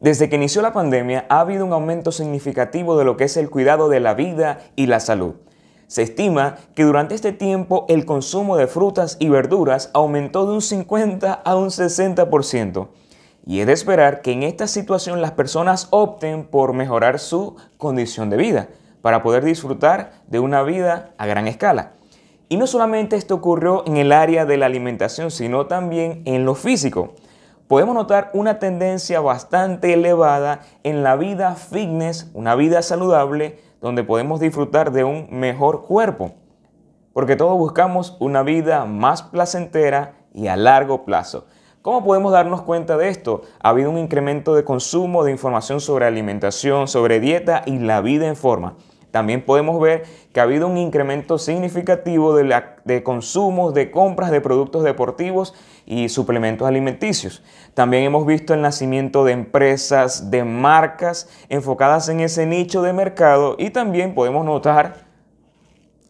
Desde que inició la pandemia ha habido un aumento significativo de lo que es el cuidado de la vida y la salud. Se estima que durante este tiempo el consumo de frutas y verduras aumentó de un 50 a un 60%. Y es de esperar que en esta situación las personas opten por mejorar su condición de vida para poder disfrutar de una vida a gran escala. Y no solamente esto ocurrió en el área de la alimentación, sino también en lo físico. Podemos notar una tendencia bastante elevada en la vida fitness, una vida saludable, donde podemos disfrutar de un mejor cuerpo. Porque todos buscamos una vida más placentera y a largo plazo. ¿Cómo podemos darnos cuenta de esto? Ha habido un incremento de consumo de información sobre alimentación, sobre dieta y la vida en forma. También podemos ver que ha habido un incremento significativo de, la, de consumos, de compras de productos deportivos y suplementos alimenticios. También hemos visto el nacimiento de empresas, de marcas enfocadas en ese nicho de mercado y también podemos notar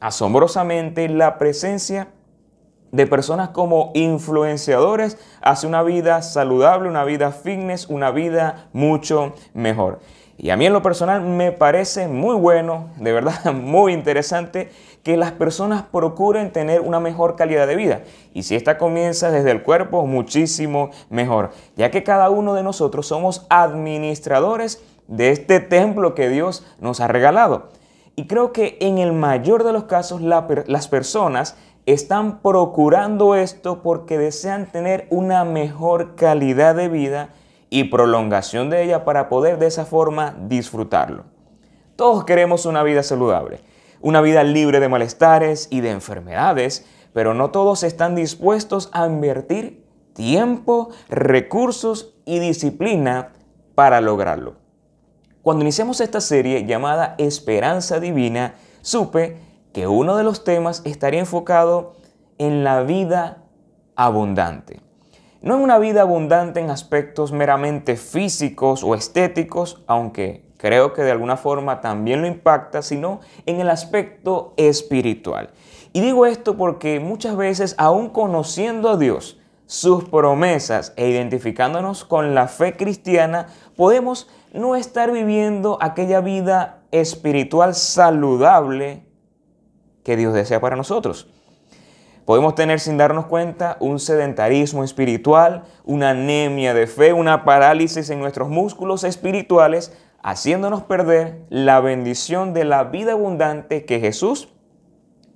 asombrosamente la presencia de personas como influenciadores hacia una vida saludable, una vida fitness, una vida mucho mejor. Y a mí en lo personal me parece muy bueno, de verdad muy interesante, que las personas procuren tener una mejor calidad de vida. Y si esta comienza desde el cuerpo, muchísimo mejor, ya que cada uno de nosotros somos administradores de este templo que Dios nos ha regalado. Y creo que en el mayor de los casos las personas están procurando esto porque desean tener una mejor calidad de vida y prolongación de ella para poder de esa forma disfrutarlo. Todos queremos una vida saludable, una vida libre de malestares y de enfermedades, pero no todos están dispuestos a invertir tiempo, recursos y disciplina para lograrlo. Cuando iniciamos esta serie llamada Esperanza Divina, supe que uno de los temas estaría enfocado en la vida abundante. No en una vida abundante en aspectos meramente físicos o estéticos, aunque creo que de alguna forma también lo impacta, sino en el aspecto espiritual. Y digo esto porque muchas veces, aún conociendo a Dios, sus promesas e identificándonos con la fe cristiana, podemos no estar viviendo aquella vida espiritual saludable que Dios desea para nosotros. Podemos tener sin darnos cuenta un sedentarismo espiritual, una anemia de fe, una parálisis en nuestros músculos espirituales, haciéndonos perder la bendición de la vida abundante que Jesús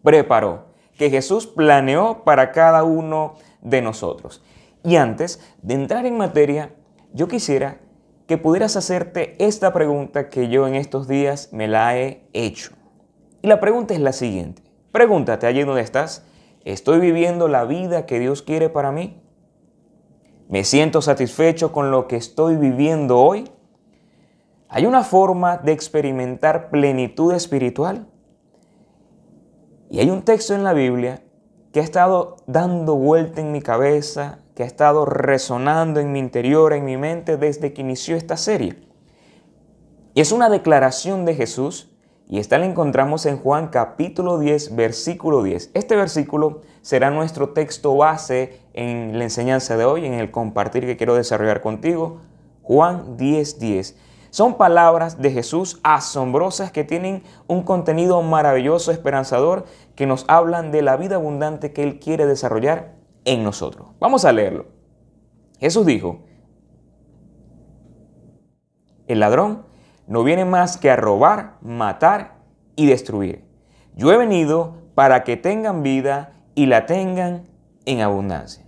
preparó, que Jesús planeó para cada uno de nosotros. Y antes de entrar en materia, yo quisiera que pudieras hacerte esta pregunta que yo en estos días me la he hecho. Y la pregunta es la siguiente. Pregúntate allí donde estás, ¿Estoy viviendo la vida que Dios quiere para mí? ¿Me siento satisfecho con lo que estoy viviendo hoy? ¿Hay una forma de experimentar plenitud espiritual? Y hay un texto en la Biblia que ha estado dando vuelta en mi cabeza, que ha estado resonando en mi interior, en mi mente desde que inició esta serie. Y es una declaración de Jesús y esta la encontramos en Juan capítulo 10, versículo 10. Este versículo será nuestro texto base en la enseñanza de hoy, en el compartir que quiero desarrollar contigo. Juan 10, 10. Son palabras de Jesús asombrosas que tienen un contenido maravilloso, esperanzador, que nos hablan de la vida abundante que Él quiere desarrollar en nosotros. Vamos a leerlo. Jesús dijo, el ladrón no viene más que a robar, matar y destruir. Yo he venido para que tengan vida y la tengan en abundancia.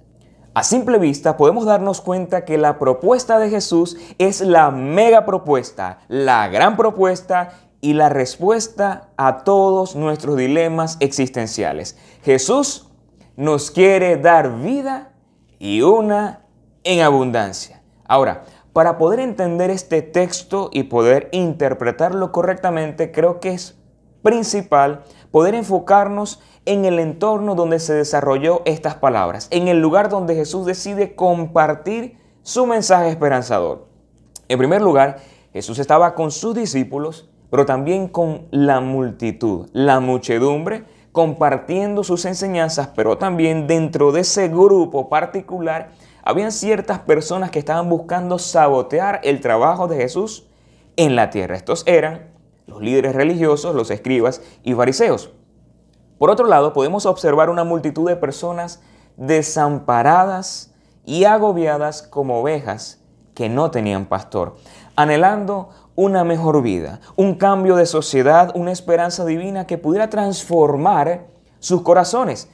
A simple vista podemos darnos cuenta que la propuesta de Jesús es la mega propuesta, la gran propuesta y la respuesta a todos nuestros dilemas existenciales. Jesús nos quiere dar vida y una en abundancia. Ahora, para poder entender este texto y poder interpretarlo correctamente, creo que es principal poder enfocarnos en el entorno donde se desarrolló estas palabras, en el lugar donde Jesús decide compartir su mensaje esperanzador. En primer lugar, Jesús estaba con sus discípulos, pero también con la multitud, la muchedumbre, compartiendo sus enseñanzas, pero también dentro de ese grupo particular habían ciertas personas que estaban buscando sabotear el trabajo de Jesús en la tierra. Estos eran los líderes religiosos, los escribas y fariseos. Por otro lado, podemos observar una multitud de personas desamparadas y agobiadas como ovejas que no tenían pastor, anhelando una mejor vida, un cambio de sociedad, una esperanza divina que pudiera transformar sus corazones.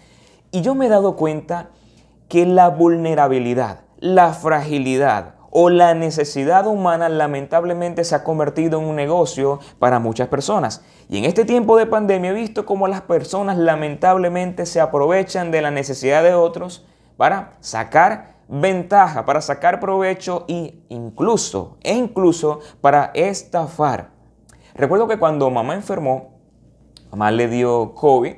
Y yo me he dado cuenta que la vulnerabilidad, la fragilidad o la necesidad humana lamentablemente se ha convertido en un negocio para muchas personas. Y en este tiempo de pandemia he visto cómo las personas lamentablemente se aprovechan de la necesidad de otros para sacar ventaja, para sacar provecho e incluso, e incluso para estafar. Recuerdo que cuando mamá enfermó, mamá le dio COVID,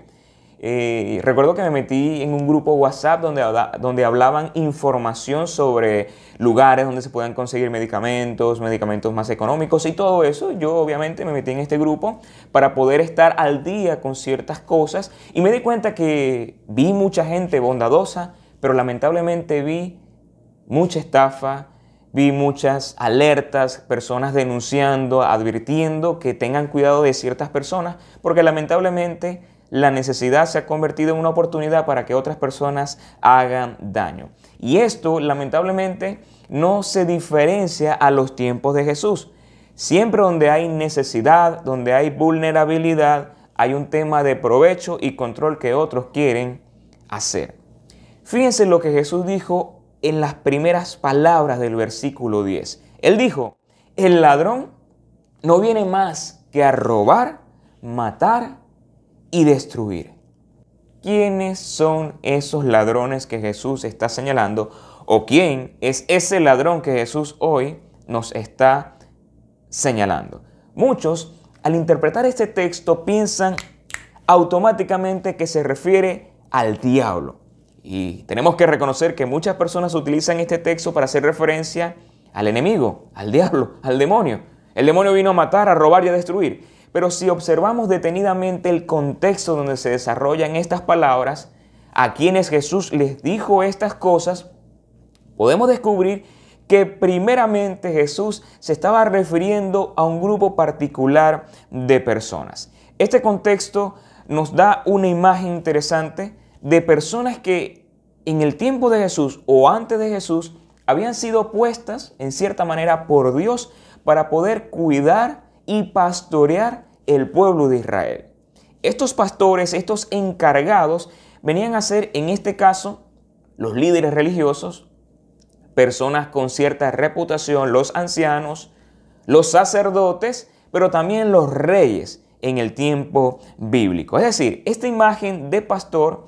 eh, recuerdo que me metí en un grupo WhatsApp donde, donde hablaban información sobre lugares donde se puedan conseguir medicamentos, medicamentos más económicos y todo eso. Yo obviamente me metí en este grupo para poder estar al día con ciertas cosas y me di cuenta que vi mucha gente bondadosa, pero lamentablemente vi mucha estafa, vi muchas alertas, personas denunciando, advirtiendo que tengan cuidado de ciertas personas, porque lamentablemente la necesidad se ha convertido en una oportunidad para que otras personas hagan daño. Y esto, lamentablemente, no se diferencia a los tiempos de Jesús. Siempre donde hay necesidad, donde hay vulnerabilidad, hay un tema de provecho y control que otros quieren hacer. Fíjense lo que Jesús dijo en las primeras palabras del versículo 10. Él dijo, el ladrón no viene más que a robar, matar y destruir. ¿Quiénes son esos ladrones que Jesús está señalando? ¿O quién es ese ladrón que Jesús hoy nos está señalando? Muchos, al interpretar este texto, piensan automáticamente que se refiere al diablo. Y tenemos que reconocer que muchas personas utilizan este texto para hacer referencia al enemigo, al diablo, al demonio. El demonio vino a matar, a robar y a destruir. Pero si observamos detenidamente el contexto donde se desarrollan estas palabras, a quienes Jesús les dijo estas cosas, podemos descubrir que primeramente Jesús se estaba refiriendo a un grupo particular de personas. Este contexto nos da una imagen interesante de personas que en el tiempo de Jesús o antes de Jesús habían sido puestas en cierta manera por Dios para poder cuidar y pastorear el pueblo de Israel. Estos pastores, estos encargados, venían a ser, en este caso, los líderes religiosos, personas con cierta reputación, los ancianos, los sacerdotes, pero también los reyes en el tiempo bíblico. Es decir, esta imagen de pastor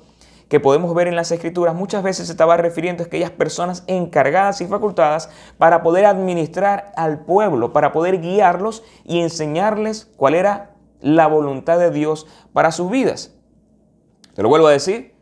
que podemos ver en las escrituras muchas veces se estaba refiriendo a aquellas personas encargadas y facultadas para poder administrar al pueblo, para poder guiarlos y enseñarles cuál era la voluntad de Dios para sus vidas. Te lo vuelvo a decir,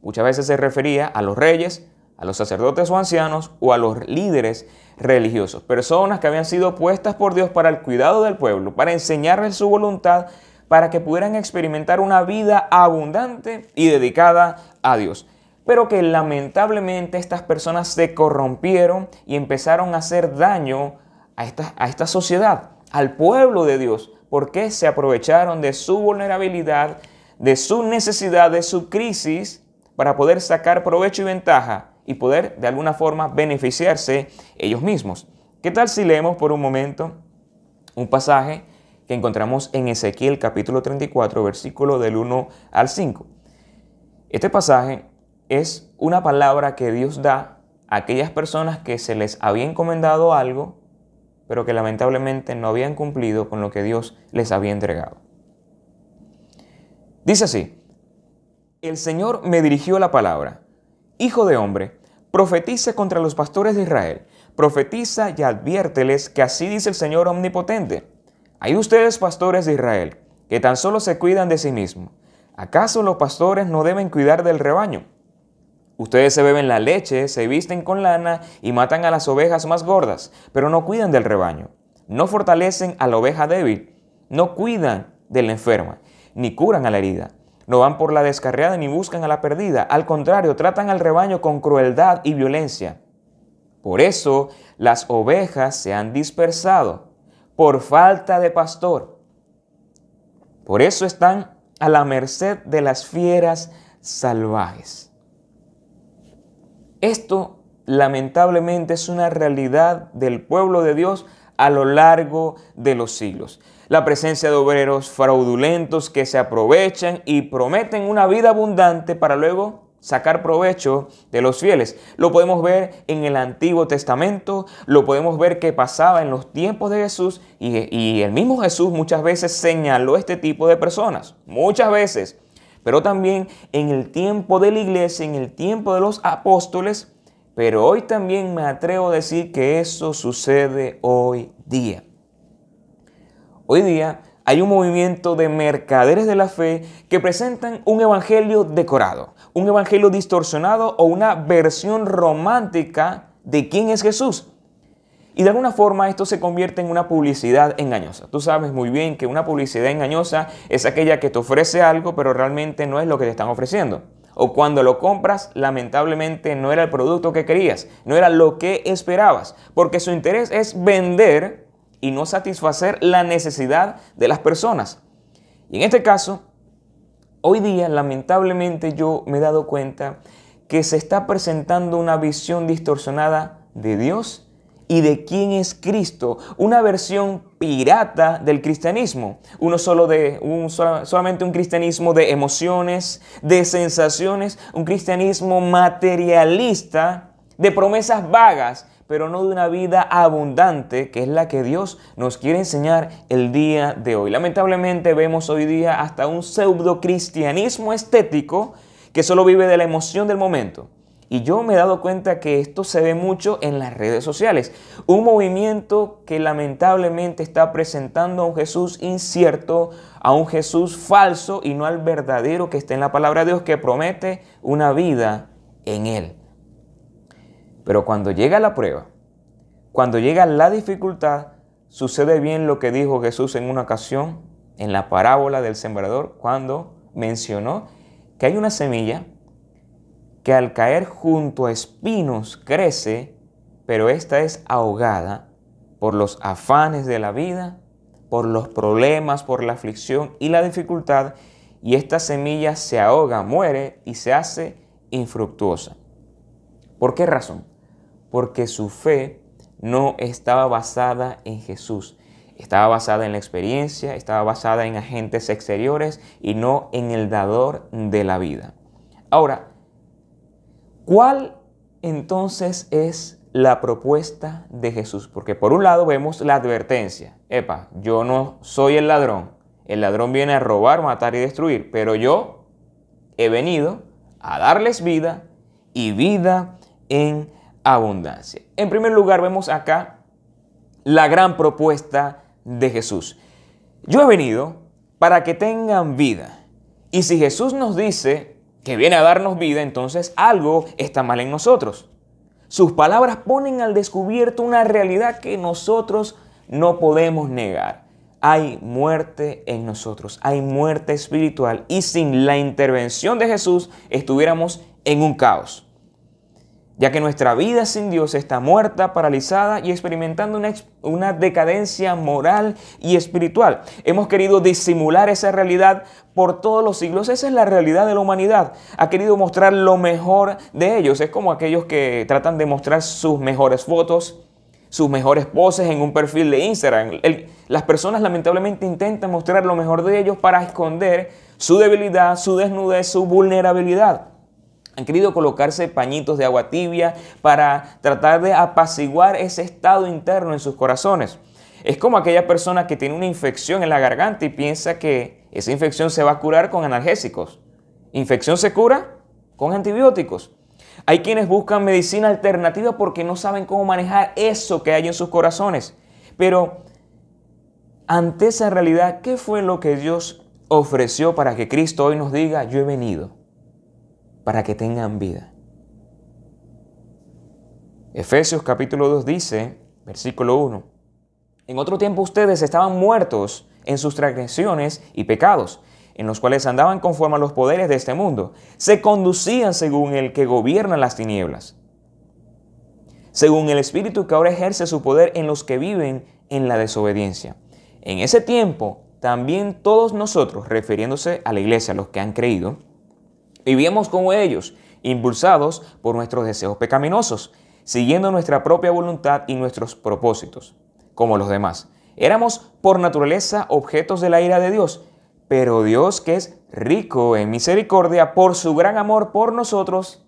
muchas veces se refería a los reyes, a los sacerdotes o ancianos o a los líderes religiosos, personas que habían sido puestas por Dios para el cuidado del pueblo, para enseñarles su voluntad, para que pudieran experimentar una vida abundante y dedicada a Dios. Pero que lamentablemente estas personas se corrompieron y empezaron a hacer daño a esta, a esta sociedad, al pueblo de Dios, porque se aprovecharon de su vulnerabilidad, de su necesidad, de su crisis, para poder sacar provecho y ventaja y poder de alguna forma beneficiarse ellos mismos. ¿Qué tal si leemos por un momento un pasaje que encontramos en Ezequiel capítulo 34, versículo del 1 al 5. Este pasaje es una palabra que Dios da a aquellas personas que se les había encomendado algo, pero que lamentablemente no habían cumplido con lo que Dios les había entregado. Dice así, el Señor me dirigió la palabra, Hijo de hombre, profetiza contra los pastores de Israel, profetiza y adviérteles que así dice el Señor omnipotente hay ustedes, pastores de Israel, que tan solo se cuidan de sí mismos. ¿Acaso los pastores no deben cuidar del rebaño? Ustedes se beben la leche, se visten con lana y matan a las ovejas más gordas, pero no cuidan del rebaño. No fortalecen a la oveja débil, no cuidan de la enferma, ni curan a la herida. No van por la descarriada ni buscan a la perdida. Al contrario, tratan al rebaño con crueldad y violencia. Por eso las ovejas se han dispersado por falta de pastor. Por eso están a la merced de las fieras salvajes. Esto lamentablemente es una realidad del pueblo de Dios a lo largo de los siglos. La presencia de obreros fraudulentos que se aprovechan y prometen una vida abundante para luego sacar provecho de los fieles. Lo podemos ver en el Antiguo Testamento, lo podemos ver que pasaba en los tiempos de Jesús y, y, el mismo Jesús muchas veces señaló este tipo de personas, muchas veces, pero también en el tiempo de la iglesia, en el tiempo de los apóstoles, pero hoy también me atrevo a decir que eso sucede hoy día. Hoy día hay un movimiento de mercaderes de la fe que presentan un evangelio decorado, un evangelio distorsionado o una versión romántica de quién es Jesús. Y de alguna forma esto se convierte en una publicidad engañosa. Tú sabes muy bien que una publicidad engañosa es aquella que te ofrece algo pero realmente no es lo que te están ofreciendo. O cuando lo compras, lamentablemente no era el producto que querías, no era lo que esperabas, porque su interés es vender y no satisfacer la necesidad de las personas. Y en este caso, hoy día lamentablemente yo me he dado cuenta que se está presentando una visión distorsionada de Dios y de quién es Cristo, una versión pirata del cristianismo, uno solo de un, solamente un cristianismo de emociones, de sensaciones, un cristianismo materialista, de promesas vagas pero no de una vida abundante, que es la que Dios nos quiere enseñar el día de hoy. Lamentablemente vemos hoy día hasta un pseudo cristianismo estético que solo vive de la emoción del momento. Y yo me he dado cuenta que esto se ve mucho en las redes sociales. Un movimiento que lamentablemente está presentando a un Jesús incierto, a un Jesús falso y no al verdadero que está en la palabra de Dios que promete una vida en Él. Pero cuando llega la prueba, cuando llega la dificultad, sucede bien lo que dijo Jesús en una ocasión en la parábola del sembrador, cuando mencionó que hay una semilla que al caer junto a espinos crece, pero esta es ahogada por los afanes de la vida, por los problemas, por la aflicción y la dificultad, y esta semilla se ahoga, muere y se hace infructuosa. ¿Por qué razón? Porque su fe no estaba basada en Jesús. Estaba basada en la experiencia, estaba basada en agentes exteriores y no en el dador de la vida. Ahora, ¿cuál entonces es la propuesta de Jesús? Porque por un lado vemos la advertencia. Epa, yo no soy el ladrón. El ladrón viene a robar, matar y destruir, pero yo he venido a darles vida y vida en abundancia. En primer lugar, vemos acá la gran propuesta de Jesús. Yo he venido para que tengan vida. Y si Jesús nos dice que viene a darnos vida, entonces algo está mal en nosotros. Sus palabras ponen al descubierto una realidad que nosotros no podemos negar. Hay muerte en nosotros, hay muerte espiritual y sin la intervención de Jesús estuviéramos en un caos ya que nuestra vida sin Dios está muerta, paralizada y experimentando una, una, decadencia moral y espiritual. Hemos querido disimular esa realidad por todos los siglos. Esa es la realidad de la humanidad. Ha querido mostrar lo mejor de ellos. Es como aquellos que tratan de mostrar sus mejores fotos, sus mejores poses en un perfil de Instagram. las personas lamentablemente intentan mostrar lo mejor de ellos para esconder su debilidad, su desnudez, su vulnerabilidad. Han querido colocarse pañitos de agua tibia para tratar de apaciguar ese estado interno en sus corazones. Es como aquella persona que tiene una infección en la garganta y piensa que esa infección se va a curar con analgésicos. ¿Infección se cura? Con antibióticos. Hay quienes buscan medicina alternativa porque no saben cómo manejar eso que hay en sus corazones. Pero ante esa realidad, ¿qué fue lo que Dios ofreció para que Cristo hoy nos diga, yo he venido? Para que tengan vida. Efesios capítulo 2 dice, versículo 1, en otro tiempo ustedes estaban muertos en sus transgresiones y pecados, en los cuales andaban conforme a los poderes de este mundo, se conducían según el que gobierna las tinieblas, según el Espíritu que ahora ejerce su poder en los que viven en la desobediencia. En ese tiempo, también todos nosotros, refiriéndose a la iglesia, los que han creído, vivíamos como ellos, impulsados por nuestros deseos pecaminosos, siguiendo nuestra propia voluntad y nuestros propósitos, como los demás. Éramos por naturaleza objetos de la ira de Dios, pero Dios que es rico en misericordia por su gran amor por nosotros,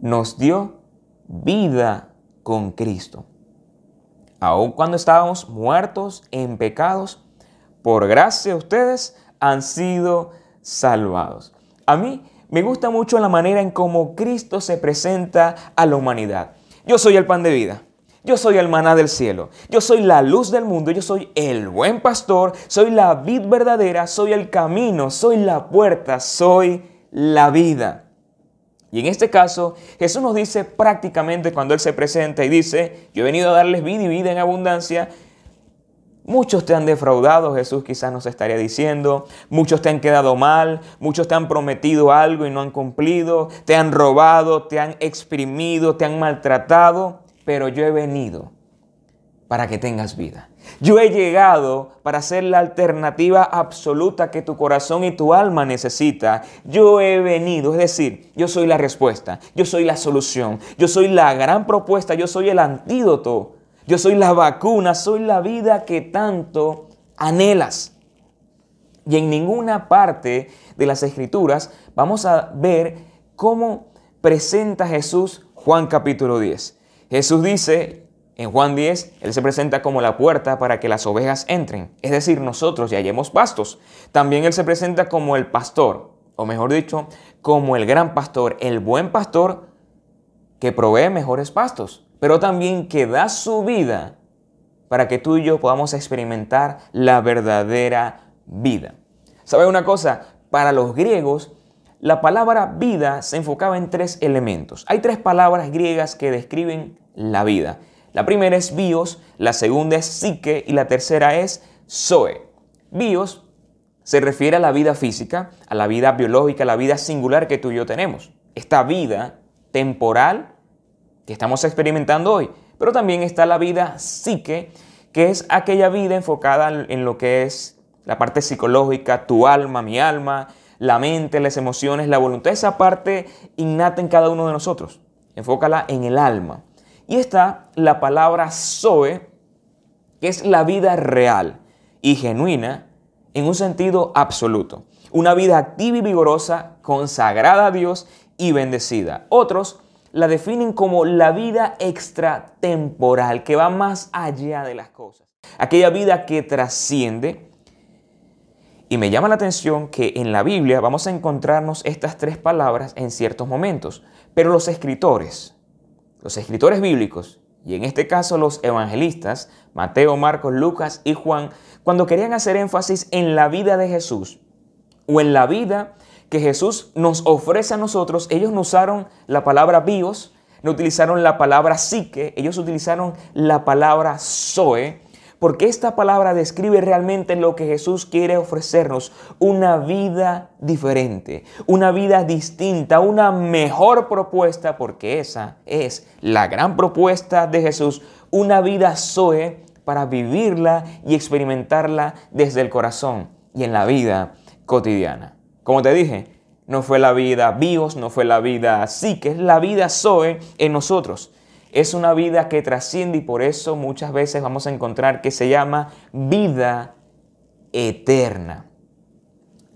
nos dio vida con Cristo. Aun cuando estábamos muertos en pecados, por gracia ustedes han sido salvados. A mí me gusta mucho la manera en cómo Cristo se presenta a la humanidad. Yo soy el pan de vida. Yo soy el maná del cielo. Yo soy la luz del mundo. Yo soy el buen pastor. Soy la vid verdadera. Soy el camino. Soy la puerta. Soy la vida. Y en este caso, Jesús nos dice prácticamente cuando Él se presenta y dice, yo he venido a darles vida y vida en abundancia, Muchos te han defraudado, Jesús quizás nos estaría diciendo. Muchos te han quedado mal, muchos te han prometido algo y no han cumplido. Te han robado, te han exprimido, te han maltratado. Pero yo he venido para que tengas vida. Yo he llegado para ser la alternativa absoluta que tu corazón y tu alma necesita. Yo he venido, es decir, yo soy la respuesta, yo soy la solución, yo soy la gran propuesta, yo soy el antídoto yo soy la vacuna, soy la vida que tanto anhelas. Y en ninguna parte de las escrituras vamos a ver cómo presenta Jesús Juan capítulo 10. Jesús dice en Juan 10, Él se presenta como la puerta para que las ovejas entren, es decir, nosotros ya hallemos pastos. También Él se presenta como el pastor, o mejor dicho, como el gran pastor, el buen pastor que provee mejores pastos pero también que da su vida para que tú y yo podamos experimentar la verdadera vida. ¿Sabe una cosa? Para los griegos, la palabra vida se enfocaba en tres elementos. Hay tres palabras griegas que describen la vida. La primera es bios, la segunda es psique y la tercera es zoe. Bios se refiere a la vida física, a la vida biológica, a la vida singular que tú y yo tenemos. Esta vida temporal que estamos experimentando hoy. Pero también está la vida psique, que es aquella vida enfocada en lo que es la parte psicológica, tu alma, mi alma, la mente, las emociones, la voluntad, esa parte innata en cada uno de nosotros. Enfócala en el alma. Y está la palabra Zoe, que es la vida real y genuina en un sentido absoluto. Una vida activa y vigorosa, consagrada a Dios y bendecida. Otros la definen como la vida extratemporal, que va más allá de las cosas. Aquella vida que trasciende. Y me llama la atención que en la Biblia vamos a encontrarnos estas tres palabras en ciertos momentos. Pero los escritores, los escritores bíblicos, y en este caso los evangelistas, Mateo, Marcos, Lucas y Juan, cuando querían hacer énfasis en la vida de Jesús o en la vida que Jesús nos ofrece a nosotros, ellos no usaron la palabra bios, no utilizaron la palabra psique, ellos utilizaron la palabra zoe, porque esta palabra describe realmente lo que Jesús quiere ofrecernos, una vida diferente, una vida distinta, una mejor propuesta, porque esa es la gran propuesta de Jesús, una vida zoe para vivirla y experimentarla desde el corazón y en la vida cotidiana. Como te dije, no fue la vida bios, no fue la vida psique, es la vida Zoe en nosotros. Es una vida que trasciende y por eso muchas veces vamos a encontrar que se llama vida eterna.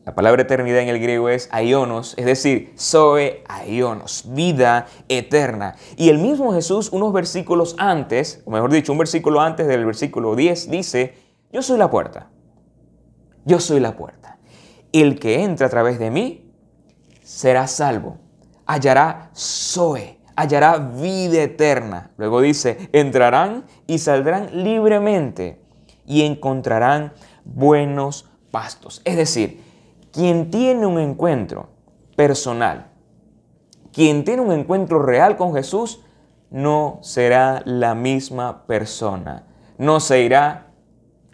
La palabra eternidad en el griego es aionos, es decir, Zoe aionos, vida eterna. Y el mismo Jesús, unos versículos antes, o mejor dicho, un versículo antes del versículo 10, dice, yo soy la puerta. Yo soy la puerta el que entra a través de mí será salvo, hallará Zoe, hallará vida eterna. Luego dice, entrarán y saldrán libremente y encontrarán buenos pastos. Es decir, quien tiene un encuentro personal, quien tiene un encuentro real con Jesús, no será la misma persona. No se irá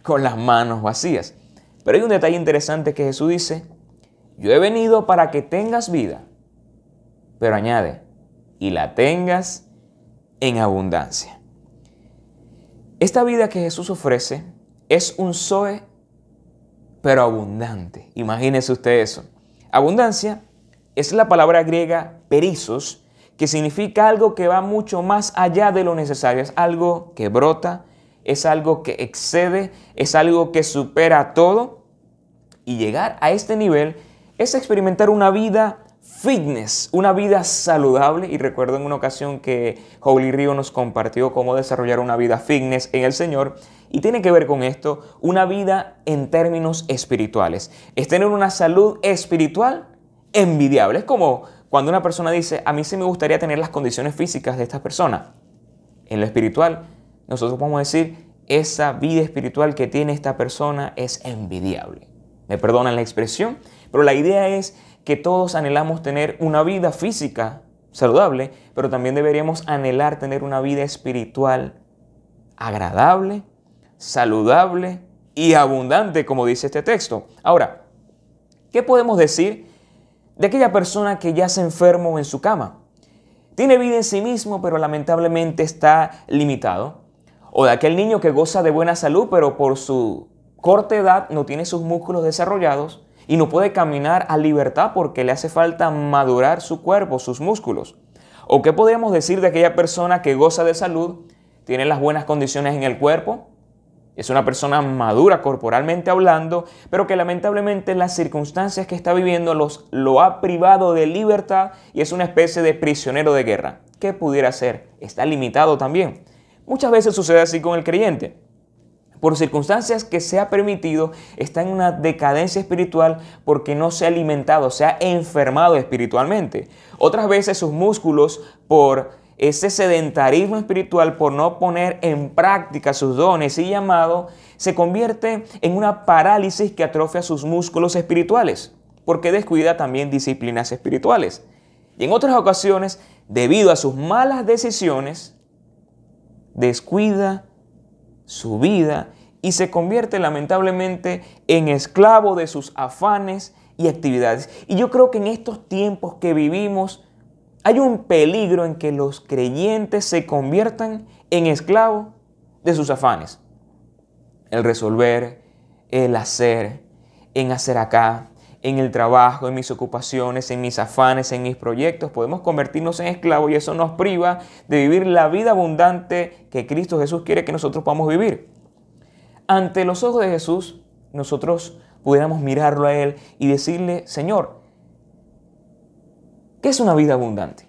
con las manos vacías. Pero hay un detalle interesante que Jesús dice, yo he venido para que tengas vida, pero añade, y la tengas en abundancia. Esta vida que Jesús ofrece es un Zoe, pero abundante. Imagínese usted eso. Abundancia es la palabra griega perizos, que significa algo que va mucho más allá de lo necesario. Es algo que brota, es algo que excede, es algo que supera todo. Y llegar a este nivel es experimentar una vida fitness, una vida saludable. Y recuerdo en una ocasión que Holy Rio nos compartió cómo desarrollar una vida fitness en el Señor. Y tiene que ver con esto, una vida en términos espirituales. Es tener una salud espiritual envidiable. Es como cuando una persona dice, a mí sí me gustaría tener las condiciones físicas de esta persona. En lo espiritual, nosotros podemos decir, esa vida espiritual que tiene esta persona es envidiable. Me perdonan la expresión, pero la idea es que todos anhelamos tener una vida física saludable, pero también deberíamos anhelar tener una vida espiritual agradable, saludable y abundante, como dice este texto. Ahora, ¿qué podemos decir de aquella persona que ya se enfermo en su cama? Tiene vida en sí mismo, pero lamentablemente está limitado. O de aquel niño que goza de buena salud, pero por su corta edad no tiene sus músculos desarrollados y no puede caminar a libertad porque le hace falta madurar su cuerpo, sus músculos. ¿O qué podríamos decir de aquella persona que goza de salud, tiene las buenas condiciones en el cuerpo, es una persona madura corporalmente hablando, pero que lamentablemente las circunstancias que está viviendo los, lo ha privado de libertad y es una especie de prisionero de guerra? ¿Qué pudiera ser? Está limitado también. Muchas veces sucede así con el creyente. Por circunstancias que se ha permitido, está en una decadencia espiritual porque no se ha alimentado, se ha enfermado espiritualmente. Otras veces sus músculos, por ese sedentarismo espiritual, por no poner en práctica sus dones y llamado, se convierte en una parálisis que atrofia sus músculos espirituales, porque descuida también disciplinas espirituales. Y en otras ocasiones, debido a sus malas decisiones, descuida su vida y se convierte lamentablemente en esclavo de sus afanes y actividades. Y yo creo que en estos tiempos que vivimos hay un peligro en que los creyentes se conviertan en esclavos de sus afanes. El resolver, el hacer, en hacer acá, en el trabajo, en mis ocupaciones, en mis afanes, en mis proyectos, podemos convertirnos en esclavos y eso nos priva de vivir la vida abundante que Cristo Jesús quiere que nosotros podamos vivir. Ante los ojos de Jesús, nosotros pudiéramos mirarlo a Él y decirle, Señor, ¿qué es una vida abundante?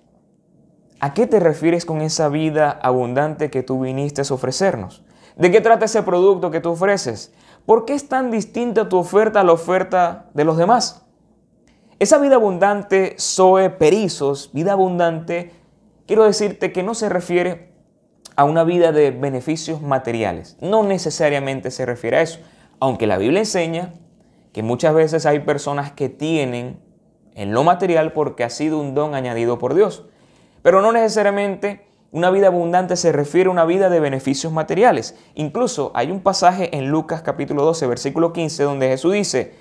¿A qué te refieres con esa vida abundante que tú viniste a ofrecernos? ¿De qué trata ese producto que tú ofreces? ¿Por qué es tan distinta tu oferta a la oferta de los demás? Esa vida abundante, Zoe Perizos, vida abundante, quiero decirte que no se refiere a una vida de beneficios materiales. No necesariamente se refiere a eso. Aunque la Biblia enseña que muchas veces hay personas que tienen en lo material porque ha sido un don añadido por Dios. Pero no necesariamente una vida abundante se refiere a una vida de beneficios materiales. Incluso hay un pasaje en Lucas capítulo 12, versículo 15, donde Jesús dice,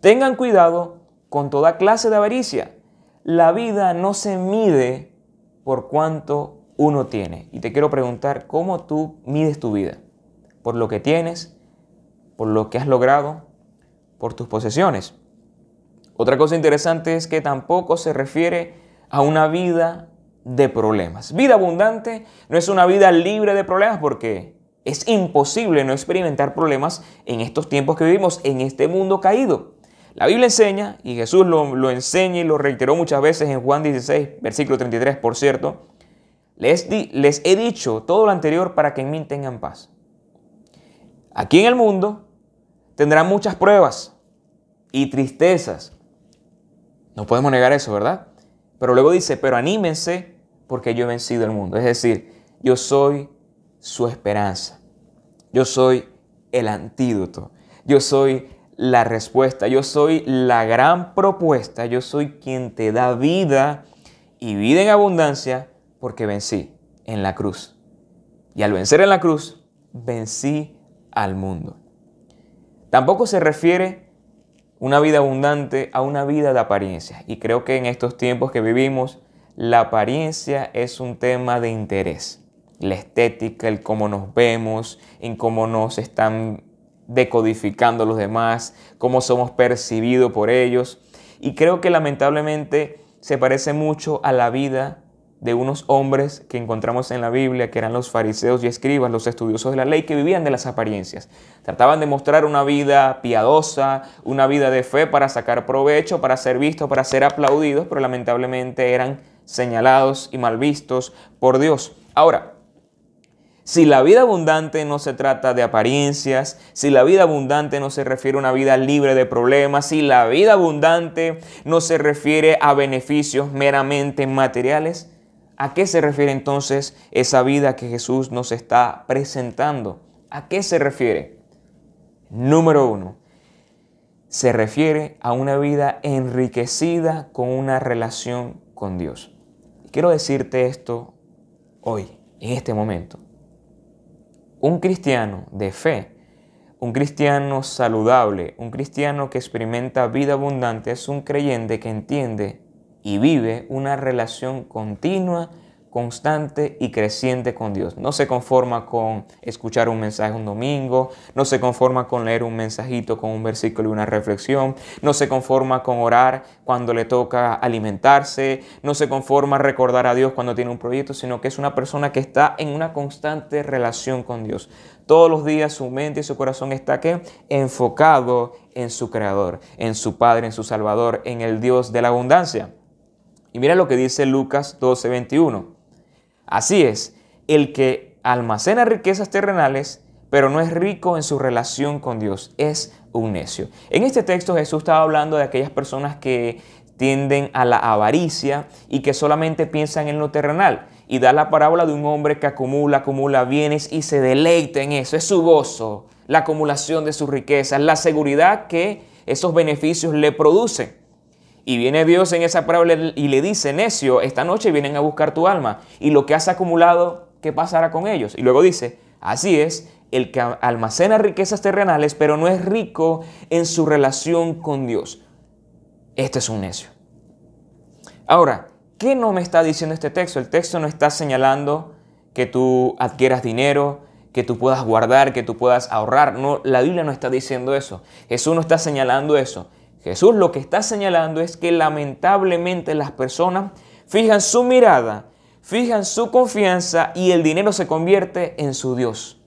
tengan cuidado con toda clase de avaricia. La vida no se mide por cuánto uno tiene. Y te quiero preguntar, ¿cómo tú mides tu vida? ¿Por lo que tienes? ¿Por lo que has logrado? ¿Por tus posesiones? Otra cosa interesante es que tampoco se refiere a una vida de problemas. Vida abundante no es una vida libre de problemas porque es imposible no experimentar problemas en estos tiempos que vivimos, en este mundo caído. La Biblia enseña, y Jesús lo, enseña y lo reiteró muchas veces en Juan 16, versículo 33, por cierto, les, les he dicho todo lo anterior para que en mí tengan paz. Aquí en el mundo tendrán muchas pruebas y tristezas. No podemos negar eso, ¿verdad? Pero luego dice, pero anímense porque yo he vencido el mundo. Es decir, yo soy su esperanza. Yo soy el antídoto. Yo soy la respuesta. Yo soy la gran propuesta. Yo soy quien te da vida y vida en abundancia porque vencí en la cruz. Y al vencer en la cruz, vencí al mundo. Tampoco se refiere una vida abundante a una vida de apariencia. Y creo que en estos tiempos que vivimos, la apariencia es un tema de interés. la estética, el cómo nos vemos, en cómo nos están decodificando los demás, cómo somos percibidos por ellos. Y creo que lamentablemente se parece mucho a la vida de unos hombres que encontramos en la Biblia, que eran los fariseos y escribas, los estudiosos de la ley, que vivían de las apariencias. Trataban de mostrar una vida piadosa, una vida de fe para sacar provecho, para ser vistos, para ser aplaudidos, pero lamentablemente eran señalados y mal vistos por Dios. Ahora, si la vida abundante no se trata de apariencias, si la vida abundante no se refiere a una vida libre de problemas, si la vida abundante no se refiere a beneficios meramente materiales, ¿a qué se refiere entonces esa vida que Jesús nos está presentando? ¿A qué se refiere? Número uno, se refiere a una vida enriquecida con una relación con Dios. Quiero decirte esto hoy, en este momento. Un cristiano de fe, un cristiano saludable, un cristiano que experimenta vida abundante es un creyente que entiende y vive una relación continua constante y creciente con Dios. No se conforma con escuchar un mensaje un domingo, no se conforma con leer un mensajito con un versículo y una reflexión, no se conforma con orar cuando le toca alimentarse, no se conforma a recordar a Dios cuando tiene un proyecto, sino que es una persona que está en una constante relación con Dios. Todos los días su mente y su corazón está enfocado en su Creador, en su Padre, en su Salvador, en el Dios de la abundancia. Y mira lo que dice Lucas 12:21. Así es, el que almacena riquezas terrenales, pero no es rico en su relación con Dios, es un necio. En este texto Jesús estaba hablando de aquellas personas que tienden a la avaricia y que solamente piensan en lo terrenal. Y da la parábola de un hombre que acumula, acumula bienes y se deleita en eso. Es su gozo, la acumulación de sus riquezas, la seguridad que esos beneficios le producen. Y viene Dios en esa parábola y le dice, necio, esta noche vienen a buscar tu alma. Y lo que has acumulado, ¿qué pasará con ellos? Y luego dice, así es, el que almacena riquezas terrenales, pero no es rico en su relación con Dios. Este es un necio. Ahora, ¿qué no me está diciendo este texto? El texto no está señalando que tú adquieras dinero, que tú puedas guardar, que tú puedas ahorrar. No, la Biblia no está diciendo eso. Jesús no está señalando eso. Jesús lo que está señalando es que lamentablemente las personas fijan su mirada, fijan su confianza y el dinero se convierte en su Dios,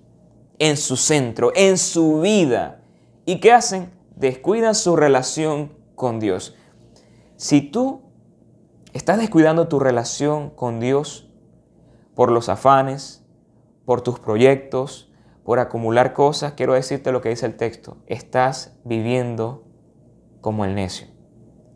en su centro, en su vida. ¿Y qué hacen? Descuidan su relación con Dios. Si tú estás descuidando tu relación con Dios por los afanes, por tus proyectos, por acumular cosas, quiero decirte lo que dice el texto. Estás viviendo como el necio.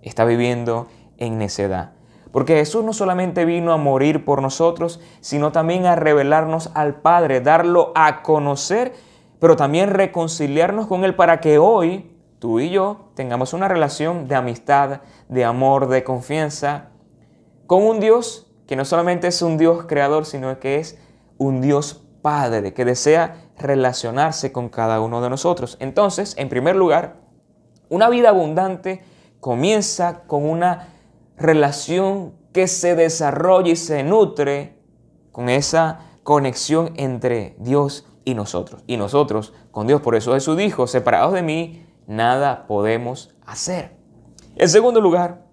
Está viviendo en necedad. Porque Jesús no solamente vino a morir por nosotros, sino también a revelarnos al Padre, darlo a conocer, pero también reconciliarnos con Él para que hoy tú y yo tengamos una relación de amistad, de amor, de confianza con un Dios que no solamente es un Dios creador, sino que es un Dios Padre que desea relacionarse con cada uno de nosotros. Entonces, en primer lugar, una vida abundante comienza con una relación que se desarrolla y se nutre con esa conexión entre Dios y nosotros. Y nosotros con Dios. Por eso Jesús dijo, separados de mí, nada podemos hacer. En segundo lugar,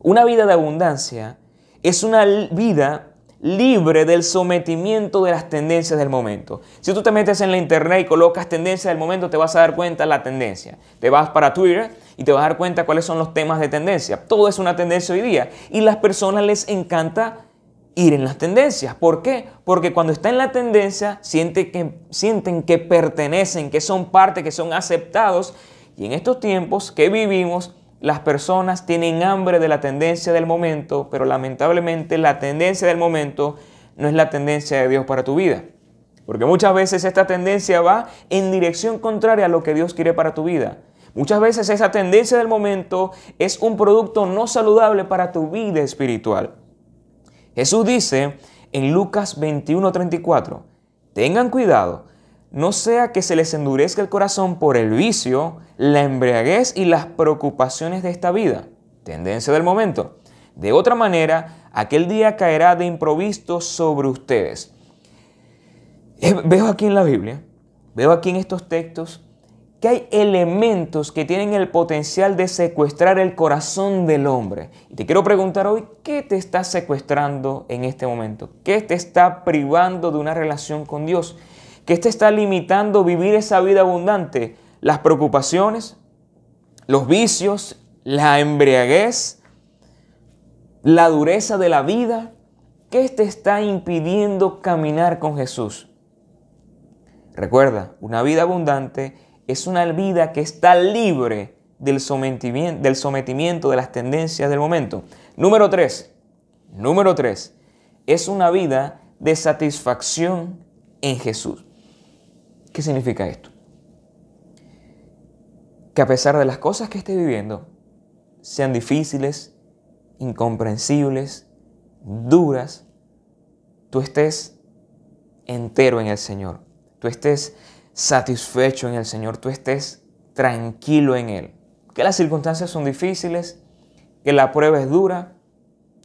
una vida de abundancia es una vida libre del sometimiento de las tendencias del momento. Si tú te metes en la internet y colocas tendencias del momento, te vas a dar cuenta de la tendencia. Te vas para Twitter y te vas a dar cuenta cuáles son los temas de tendencia. Todo es una tendencia hoy día y las personas les encanta ir en las tendencias. ¿Por qué? Porque cuando está en la tendencia que, sienten que pertenecen, que son parte, que son aceptados. Y en estos tiempos que vivimos, las personas tienen hambre de la tendencia del momento, pero lamentablemente la tendencia del momento no es la tendencia de Dios para tu vida. Porque muchas veces esta tendencia va en dirección contraria a lo que Dios quiere para tu vida. Muchas veces esa tendencia del momento es un producto no saludable para tu vida espiritual. Jesús dice en Lucas 21:34, tengan cuidado no sea que se les endurezca el corazón por el vicio, la embriaguez y las preocupaciones de esta vida, tendencia del momento. De otra manera, aquel día caerá de improviso sobre ustedes. Eh, veo aquí en la Biblia, veo aquí en estos textos, que hay elementos que tienen el potencial de secuestrar el corazón del hombre. Y te quiero preguntar hoy, ¿qué te está secuestrando en este momento? ¿Qué te está privando de una relación con Dios? ¿Qué te está limitando vivir esa vida abundante? Las preocupaciones, los vicios, la embriaguez, la dureza de la vida. ¿Qué te está impidiendo caminar con Jesús? Recuerda, una vida abundante es una vida que está libre del sometimiento, del sometimiento de las tendencias del momento. Número tres, número tres, es una vida de satisfacción en Jesús. ¿Qué significa esto? Que a pesar de las cosas que esté viviendo, sean difíciles, incomprensibles, duras, tú estés entero en el Señor, tú estés satisfecho en el Señor, tú estés tranquilo en Él. Que las circunstancias son difíciles, que la prueba es dura,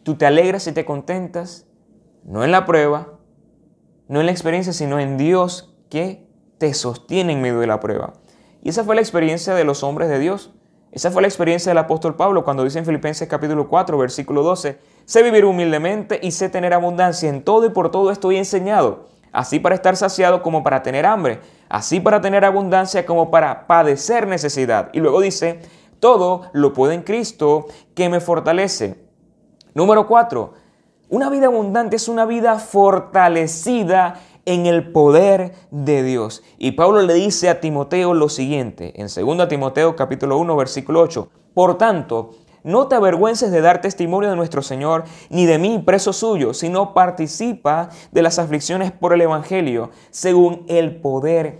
tú te alegras y te contentas, no en la prueba, no en la experiencia, sino en Dios que te sostiene en medio de la prueba. Y esa fue la experiencia de los hombres de Dios. Esa fue la experiencia del apóstol Pablo cuando dice en Filipenses capítulo 4, versículo 12, sé vivir humildemente y sé tener abundancia en todo y por todo estoy enseñado, así para estar saciado como para tener hambre, así para tener abundancia como para padecer necesidad. Y luego dice, todo lo puedo en Cristo que me fortalece. Número 4, una vida abundante es una vida fortalecida en el poder de Dios. Y Pablo le dice a Timoteo lo siguiente, en 2 Timoteo capítulo 1 versículo 8, por tanto, no te avergüences de dar testimonio de nuestro Señor, ni de mí, preso suyo, sino participa de las aflicciones por el Evangelio, según el poder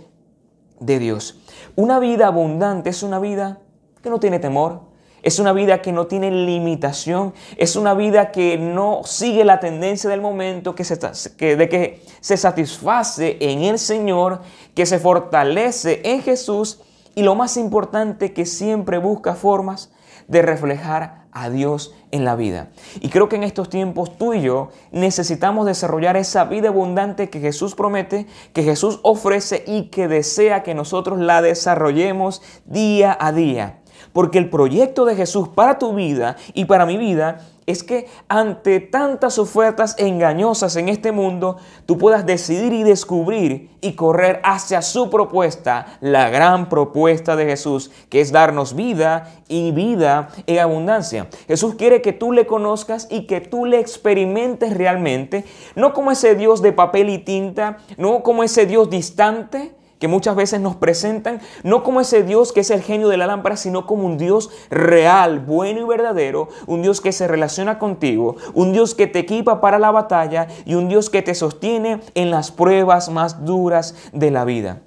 de Dios. Una vida abundante es una vida que no tiene temor, es una vida que no tiene limitación, es una vida que no sigue la tendencia del momento, que se, de que se satisface en el Señor, que se fortalece en Jesús y lo más importante, que siempre busca formas de reflejar a Dios en la vida. Y creo que en estos tiempos tú y yo necesitamos desarrollar esa vida abundante que Jesús promete, que Jesús ofrece y que desea que nosotros la desarrollemos día a día. Porque el proyecto de Jesús para tu vida y para mi vida es que ante tantas ofertas engañosas en este mundo, tú puedas decidir y descubrir y correr hacia su propuesta, la gran propuesta de Jesús, que es darnos vida y vida en abundancia. Jesús quiere que tú le conozcas y que tú le experimentes realmente, no como ese Dios de papel y tinta, no como ese Dios distante, que muchas veces nos presentan no como ese Dios que es el genio de la lámpara, sino como un Dios real, bueno y verdadero, un Dios que se relaciona contigo, un Dios que te equipa para la batalla y un Dios que te sostiene en las pruebas más duras de la vida.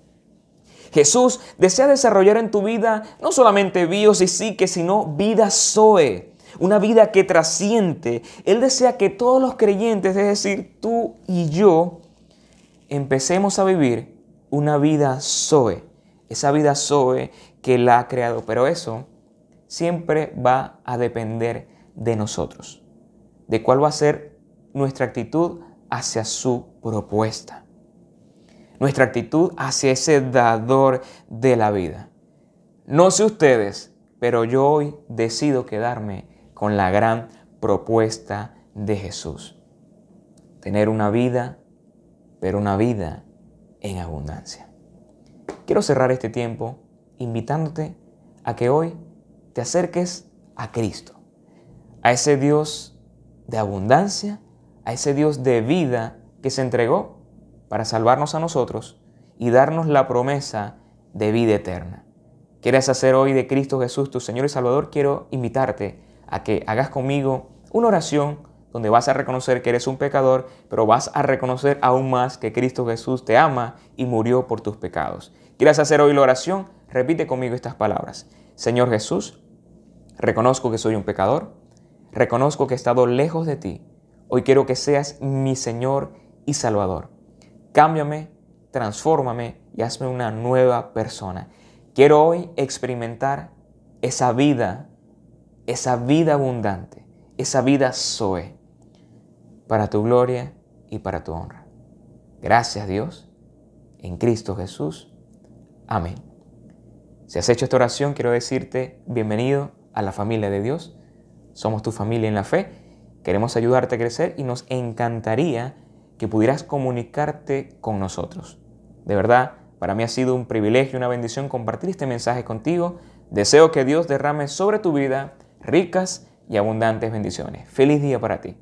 Jesús desea desarrollar en tu vida no solamente bios y psique, sino vida zoe, una vida que trasciende. Él desea que todos los creyentes, es decir, tú y yo, empecemos a vivir una vida Zoe, esa vida Zoe que la ha creado, pero eso siempre va a depender de nosotros, de cuál va a ser nuestra actitud hacia su propuesta, nuestra actitud hacia ese dador de la vida. No sé ustedes, pero yo hoy decido quedarme con la gran propuesta de Jesús. Tener una vida, pero una vida en abundancia. Quiero cerrar este tiempo invitándote a que hoy te acerques a Cristo, a ese Dios de abundancia, a ese Dios de vida que se entregó para salvarnos a nosotros y darnos la promesa de vida eterna. ¿Quieres hacer hoy de Cristo Jesús tu Señor y Salvador? Quiero invitarte a que hagas conmigo una oración donde vas a reconocer que eres un pecador, pero vas a reconocer aún más que Cristo Jesús te ama y murió por tus pecados. ¿Quieres hacer hoy la oración? Repite conmigo estas palabras. Señor Jesús, reconozco que soy un pecador, reconozco que he estado lejos de ti. Hoy quiero que seas mi Señor y Salvador. Cámbiame, transfórmame y hazme una nueva persona. Quiero hoy experimentar esa vida, esa vida abundante, esa vida Zoe para tu gloria y para tu honra. Gracias Dios en Cristo Jesús. Amén. Si has hecho esta oración, quiero decirte bienvenido a la familia de Dios. Somos tu familia en la fe. Queremos ayudarte a crecer y nos encantaría que pudieras comunicarte con nosotros. De verdad, para mí ha sido un privilegio y una bendición compartir este mensaje contigo. Deseo que Dios derrame sobre tu vida ricas y abundantes bendiciones. Feliz día para ti.